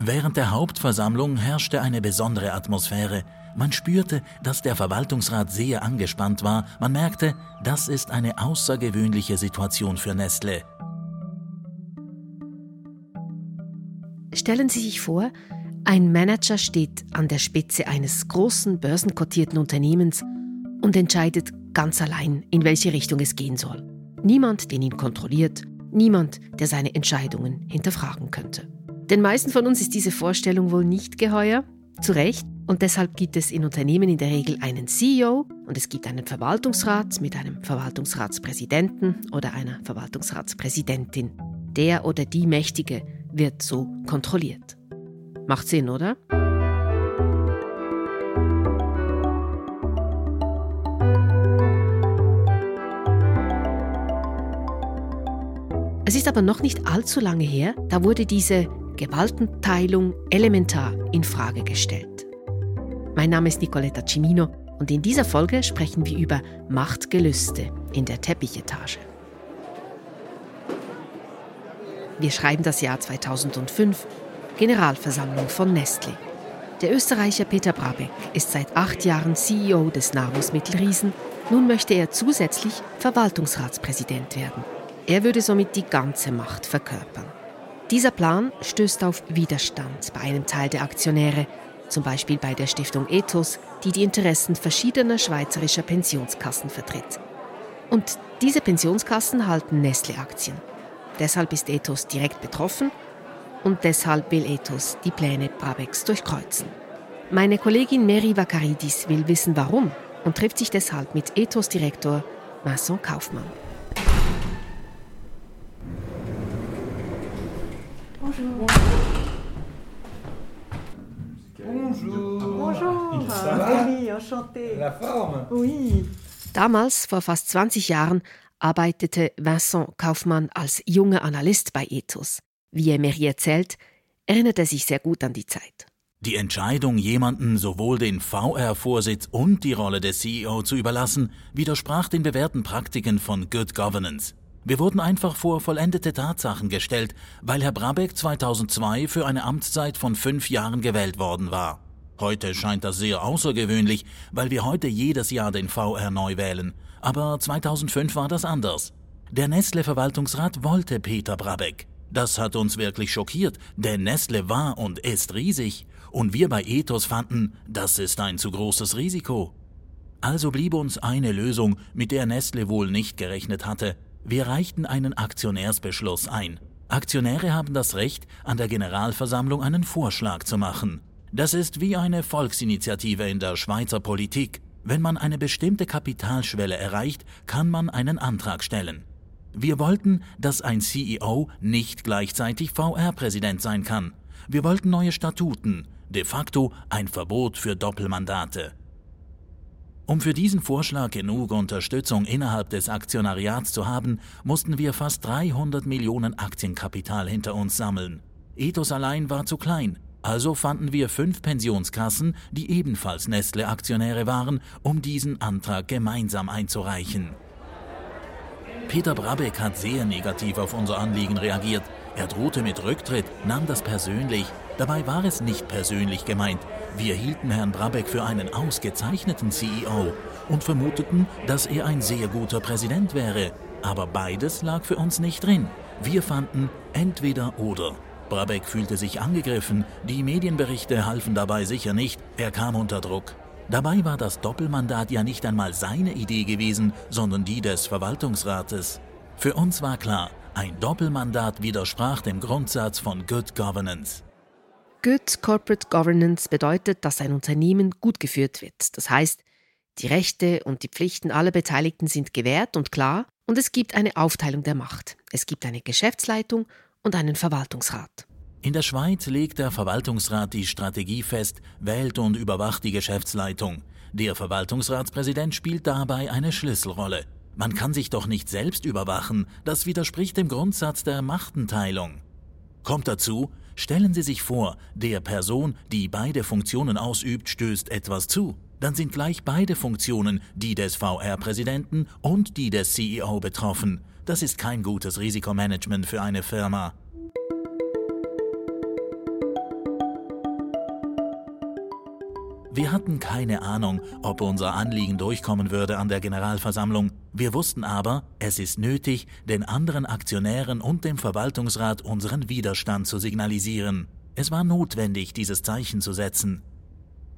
Während der Hauptversammlung herrschte eine besondere Atmosphäre. Man spürte, dass der Verwaltungsrat sehr angespannt war. Man merkte, das ist eine außergewöhnliche Situation für Nestle. Stellen Sie sich vor, ein Manager steht an der Spitze eines großen börsenkotierten Unternehmens und entscheidet ganz allein, in welche Richtung es gehen soll. Niemand, den ihn kontrolliert, niemand, der seine Entscheidungen hinterfragen könnte. Den meisten von uns ist diese Vorstellung wohl nicht geheuer, zu Recht, und deshalb gibt es in Unternehmen in der Regel einen CEO und es gibt einen Verwaltungsrat mit einem Verwaltungsratspräsidenten oder einer Verwaltungsratspräsidentin. Der oder die Mächtige wird so kontrolliert. Macht Sinn, oder? Es ist aber noch nicht allzu lange her, da wurde diese Gewaltenteilung elementar in Frage gestellt. Mein Name ist Nicoletta Cimino und in dieser Folge sprechen wir über Machtgelüste in der Teppichetage. Wir schreiben das Jahr 2005, Generalversammlung von Nestle. Der Österreicher Peter Brabeck ist seit acht Jahren CEO des Nahrungsmittelriesen. Nun möchte er zusätzlich Verwaltungsratspräsident werden. Er würde somit die ganze Macht verkörpern. Dieser Plan stößt auf Widerstand bei einem Teil der Aktionäre, zum Beispiel bei der Stiftung Ethos, die die Interessen verschiedener schweizerischer Pensionskassen vertritt. Und diese Pensionskassen halten Nestle-Aktien. Deshalb ist Ethos direkt betroffen und deshalb will Ethos die Pläne Brabecks durchkreuzen. Meine Kollegin Mary Vakaridis will wissen, warum und trifft sich deshalb mit Ethos-Direktor Vincent Kaufmann. Bonjour. Bonjour. Bonjour. Oui, enchanté. La forme? Oui. Damals, vor fast 20 Jahren, arbeitete Vincent Kaufmann als junger Analyst bei Ethos. Wie er Mary erzählt, erinnert er sich sehr gut an die Zeit. Die Entscheidung, jemanden sowohl den VR-Vorsitz und die Rolle des CEO zu überlassen, widersprach den bewährten Praktiken von Good Governance. Wir wurden einfach vor vollendete Tatsachen gestellt, weil Herr Brabeck 2002 für eine Amtszeit von fünf Jahren gewählt worden war. Heute scheint das sehr außergewöhnlich, weil wir heute jedes Jahr den VR neu wählen. Aber 2005 war das anders. Der Nestle-Verwaltungsrat wollte Peter Brabeck. Das hat uns wirklich schockiert, denn Nestle war und ist riesig. Und wir bei Ethos fanden, das ist ein zu großes Risiko. Also blieb uns eine Lösung, mit der Nestle wohl nicht gerechnet hatte. Wir reichten einen Aktionärsbeschluss ein. Aktionäre haben das Recht, an der Generalversammlung einen Vorschlag zu machen. Das ist wie eine Volksinitiative in der Schweizer Politik. Wenn man eine bestimmte Kapitalschwelle erreicht, kann man einen Antrag stellen. Wir wollten, dass ein CEO nicht gleichzeitig VR-Präsident sein kann. Wir wollten neue Statuten, de facto ein Verbot für Doppelmandate. Um für diesen Vorschlag genug Unterstützung innerhalb des Aktionariats zu haben, mussten wir fast 300 Millionen Aktienkapital hinter uns sammeln. Ethos allein war zu klein, also fanden wir fünf Pensionskassen, die ebenfalls Nestle-Aktionäre waren, um diesen Antrag gemeinsam einzureichen. Peter Brabeck hat sehr negativ auf unser Anliegen reagiert. Er drohte mit Rücktritt, nahm das persönlich. Dabei war es nicht persönlich gemeint. Wir hielten Herrn Brabeck für einen ausgezeichneten CEO und vermuteten, dass er ein sehr guter Präsident wäre. Aber beides lag für uns nicht drin. Wir fanden entweder oder. Brabeck fühlte sich angegriffen, die Medienberichte halfen dabei sicher nicht, er kam unter Druck. Dabei war das Doppelmandat ja nicht einmal seine Idee gewesen, sondern die des Verwaltungsrates. Für uns war klar, ein Doppelmandat widersprach dem Grundsatz von Good Governance. Good Corporate Governance bedeutet, dass ein Unternehmen gut geführt wird. Das heißt, die Rechte und die Pflichten aller Beteiligten sind gewährt und klar und es gibt eine Aufteilung der Macht. Es gibt eine Geschäftsleitung und einen Verwaltungsrat. In der Schweiz legt der Verwaltungsrat die Strategie fest, wählt und überwacht die Geschäftsleitung. Der Verwaltungsratspräsident spielt dabei eine Schlüsselrolle. Man kann sich doch nicht selbst überwachen, das widerspricht dem Grundsatz der Machtenteilung. Kommt dazu, Stellen Sie sich vor, der Person, die beide Funktionen ausübt, stößt etwas zu. Dann sind gleich beide Funktionen, die des VR-Präsidenten und die des CEO, betroffen. Das ist kein gutes Risikomanagement für eine Firma. Wir hatten keine Ahnung, ob unser Anliegen durchkommen würde an der Generalversammlung. Wir wussten aber, es ist nötig, den anderen Aktionären und dem Verwaltungsrat unseren Widerstand zu signalisieren. Es war notwendig, dieses Zeichen zu setzen.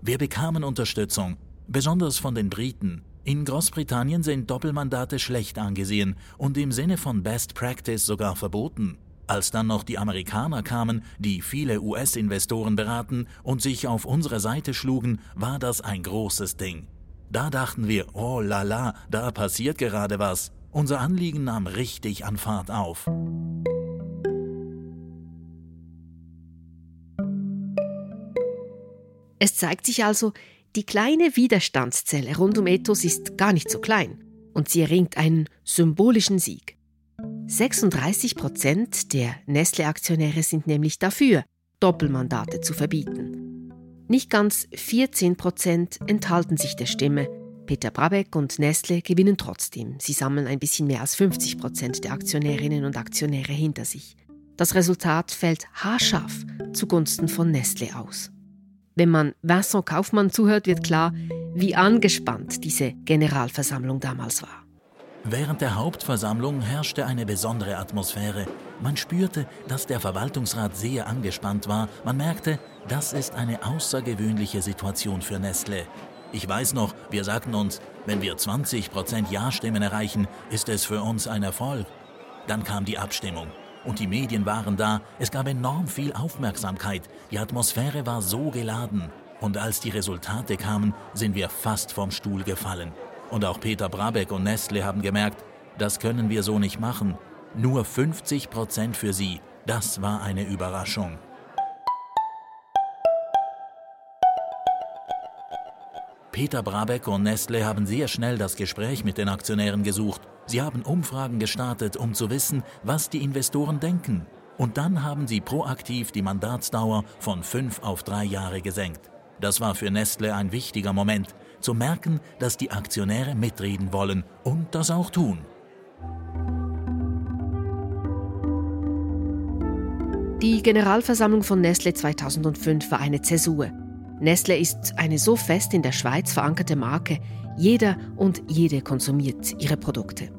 Wir bekamen Unterstützung, besonders von den Briten. In Großbritannien sind Doppelmandate schlecht angesehen und im Sinne von Best Practice sogar verboten. Als dann noch die Amerikaner kamen, die viele US-Investoren beraten und sich auf unsere Seite schlugen, war das ein großes Ding. Da dachten wir, oh la la, da passiert gerade was. Unser Anliegen nahm richtig an Fahrt auf. Es zeigt sich also, die kleine Widerstandszelle rund um Ethos ist gar nicht so klein und sie erringt einen symbolischen Sieg. 36 Prozent der Nestle-Aktionäre sind nämlich dafür, Doppelmandate zu verbieten. Nicht ganz 14 Prozent enthalten sich der Stimme. Peter Brabeck und Nestle gewinnen trotzdem. Sie sammeln ein bisschen mehr als 50 Prozent der Aktionärinnen und Aktionäre hinter sich. Das Resultat fällt haarscharf zugunsten von Nestle aus. Wenn man Vincent Kaufmann zuhört, wird klar, wie angespannt diese Generalversammlung damals war. Während der Hauptversammlung herrschte eine besondere Atmosphäre. Man spürte, dass der Verwaltungsrat sehr angespannt war. Man merkte, das ist eine außergewöhnliche Situation für Nestle. Ich weiß noch, wir sagten uns, wenn wir 20% Ja-Stimmen erreichen, ist es für uns ein Erfolg. Dann kam die Abstimmung. Und die Medien waren da. Es gab enorm viel Aufmerksamkeit. Die Atmosphäre war so geladen. Und als die Resultate kamen, sind wir fast vom Stuhl gefallen. Und auch Peter Brabeck und Nestle haben gemerkt, das können wir so nicht machen. Nur 50 Prozent für sie. Das war eine Überraschung. Peter Brabeck und Nestle haben sehr schnell das Gespräch mit den Aktionären gesucht. Sie haben Umfragen gestartet, um zu wissen, was die Investoren denken. Und dann haben sie proaktiv die Mandatsdauer von fünf auf drei Jahre gesenkt. Das war für Nestle ein wichtiger Moment, zu merken, dass die Aktionäre mitreden wollen und das auch tun. Die Generalversammlung von Nestle 2005 war eine Zäsur. Nestle ist eine so fest in der Schweiz verankerte Marke, jeder und jede konsumiert ihre Produkte.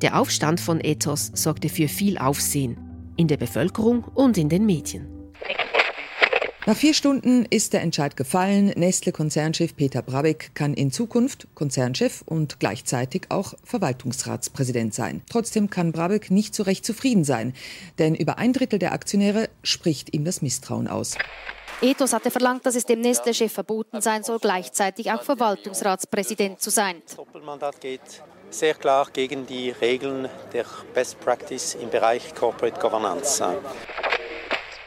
Der Aufstand von Ethos sorgte für viel Aufsehen in der Bevölkerung und in den Medien. Nach vier Stunden ist der Entscheid gefallen. Nestle-Konzernchef Peter Brabeck kann in Zukunft Konzernchef und gleichzeitig auch Verwaltungsratspräsident sein. Trotzdem kann Brabeck nicht so recht zufrieden sein, denn über ein Drittel der Aktionäre spricht ihm das Misstrauen aus. Ethos hatte verlangt, dass es dem Nestle-Chef verboten sein soll, gleichzeitig auch Verwaltungsratspräsident zu sein. Das Doppelmandat geht sehr klar gegen die Regeln der Best Practice im Bereich Corporate Governance.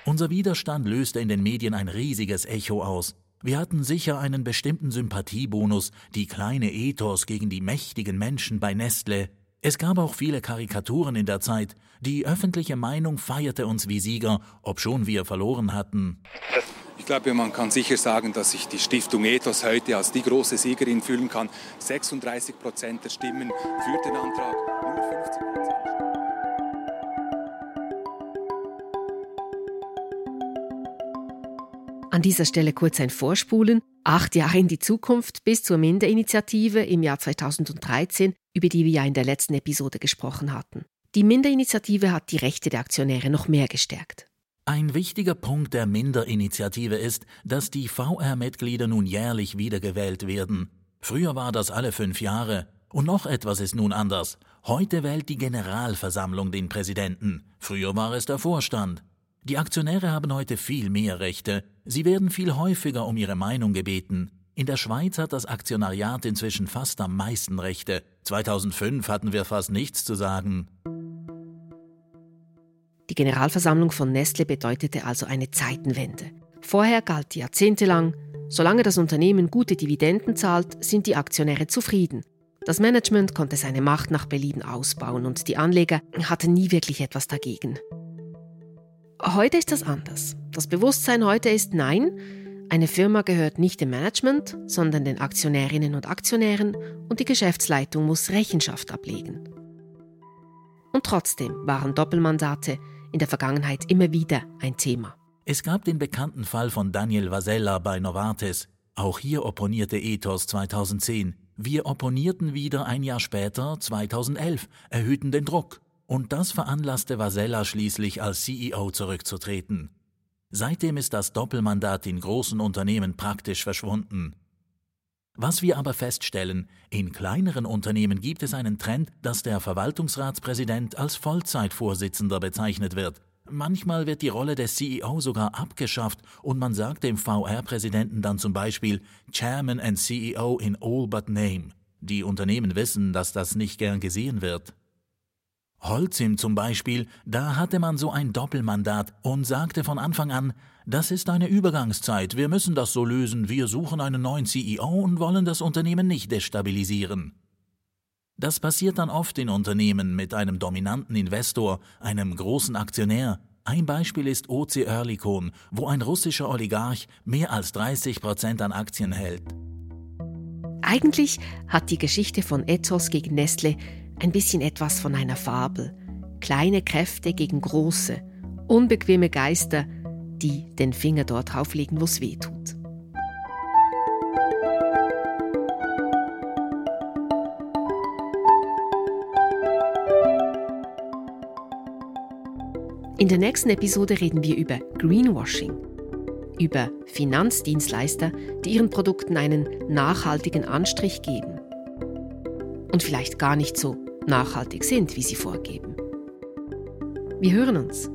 Unser Widerstand löste in den Medien ein riesiges Echo aus. Wir hatten sicher einen bestimmten Sympathiebonus, die kleine Ethos gegen die mächtigen Menschen bei Nestle. Es gab auch viele Karikaturen in der Zeit. Die öffentliche Meinung feierte uns wie Sieger, obschon wir verloren hatten. Ich glaube, man kann sicher sagen, dass sich die Stiftung Ethos heute als die große Siegerin fühlen kann. 36 Prozent der Stimmen für den Antrag, dieser Stelle kurz ein Vorspulen. Acht Jahre in die Zukunft bis zur Minderinitiative im Jahr 2013, über die wir ja in der letzten Episode gesprochen hatten. Die Minderinitiative hat die Rechte der Aktionäre noch mehr gestärkt. Ein wichtiger Punkt der Minderinitiative ist, dass die VR-Mitglieder nun jährlich wiedergewählt werden. Früher war das alle fünf Jahre. Und noch etwas ist nun anders. Heute wählt die Generalversammlung den Präsidenten. Früher war es der Vorstand. Die Aktionäre haben heute viel mehr Rechte. Sie werden viel häufiger um ihre Meinung gebeten. In der Schweiz hat das Aktionariat inzwischen fast am meisten Rechte. 2005 hatten wir fast nichts zu sagen. Die Generalversammlung von Nestle bedeutete also eine Zeitenwende. Vorher galt jahrzehntelang, solange das Unternehmen gute Dividenden zahlt, sind die Aktionäre zufrieden. Das Management konnte seine Macht nach Belieben ausbauen und die Anleger hatten nie wirklich etwas dagegen. Heute ist das anders. Das Bewusstsein heute ist nein, eine Firma gehört nicht dem Management, sondern den Aktionärinnen und Aktionären und die Geschäftsleitung muss Rechenschaft ablegen. Und trotzdem waren Doppelmandate in der Vergangenheit immer wieder ein Thema. Es gab den bekannten Fall von Daniel Vasella bei Novartis. Auch hier opponierte Ethos 2010. Wir opponierten wieder ein Jahr später, 2011, erhöhten den Druck. Und das veranlasste Vasella schließlich als CEO zurückzutreten. Seitdem ist das Doppelmandat in großen Unternehmen praktisch verschwunden. Was wir aber feststellen, in kleineren Unternehmen gibt es einen Trend, dass der Verwaltungsratspräsident als Vollzeitvorsitzender bezeichnet wird. Manchmal wird die Rolle des CEO sogar abgeschafft und man sagt dem VR-Präsidenten dann zum Beispiel Chairman and CEO in all but name. Die Unternehmen wissen, dass das nicht gern gesehen wird. Holcim zum Beispiel, da hatte man so ein Doppelmandat und sagte von Anfang an, das ist eine Übergangszeit, wir müssen das so lösen, wir suchen einen neuen CEO und wollen das Unternehmen nicht destabilisieren. Das passiert dann oft in Unternehmen mit einem dominanten Investor, einem großen Aktionär. Ein Beispiel ist OC Oerlikon, wo ein russischer Oligarch mehr als 30 Prozent an Aktien hält. Eigentlich hat die Geschichte von Ethos gegen Nestle ein bisschen etwas von einer Fabel. Kleine Kräfte gegen große, unbequeme Geister, die den Finger dort drauflegen, wo es weh tut. In der nächsten Episode reden wir über Greenwashing, über Finanzdienstleister, die ihren Produkten einen nachhaltigen Anstrich geben und vielleicht gar nicht so nachhaltig sind, wie sie vorgeben. Wir hören uns.